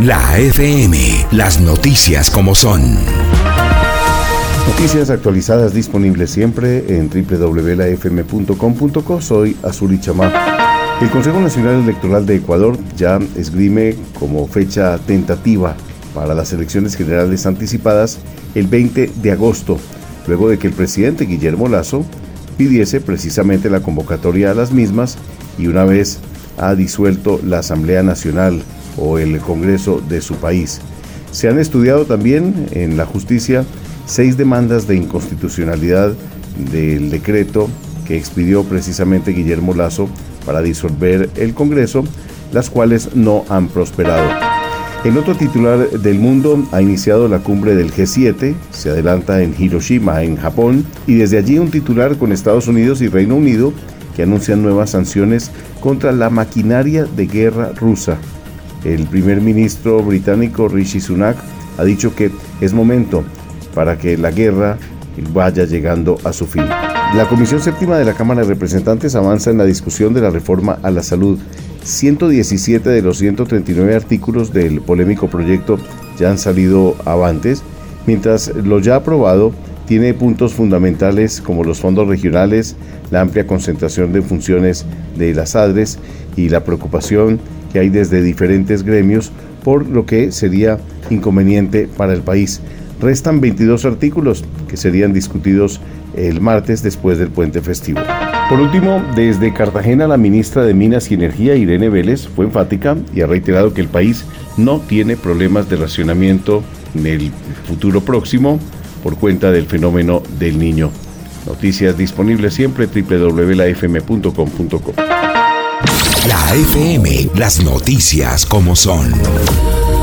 La FM, las noticias como son. Noticias actualizadas disponibles siempre en www.lafm.com.co. Soy Azuri Chamá. El Consejo Nacional Electoral de Ecuador ya esgrime como fecha tentativa para las elecciones generales anticipadas el 20 de agosto, luego de que el presidente Guillermo Lazo pidiese precisamente la convocatoria a las mismas y una vez ha disuelto la Asamblea Nacional o el Congreso de su país. Se han estudiado también en la justicia seis demandas de inconstitucionalidad del decreto que expidió precisamente Guillermo Lazo para disolver el Congreso, las cuales no han prosperado. El otro titular del mundo ha iniciado la cumbre del G7, se adelanta en Hiroshima, en Japón, y desde allí un titular con Estados Unidos y Reino Unido que anuncian nuevas sanciones contra la maquinaria de guerra rusa. El primer ministro británico Rishi Sunak ha dicho que es momento para que la guerra vaya llegando a su fin. La Comisión Séptima de la Cámara de Representantes avanza en la discusión de la reforma a la salud. 117 de los 139 artículos del polémico proyecto ya han salido avantes, mientras lo ya aprobado tiene puntos fundamentales como los fondos regionales, la amplia concentración de funciones de las ADRES y la preocupación que hay desde diferentes gremios, por lo que sería inconveniente para el país. Restan 22 artículos que serían discutidos el martes después del puente festivo. Por último, desde Cartagena la ministra de Minas y Energía, Irene Vélez, fue enfática y ha reiterado que el país no tiene problemas de racionamiento en el futuro próximo por cuenta del fenómeno del niño. Noticias disponibles siempre www.lafm.com.co. La FM, las noticias como son.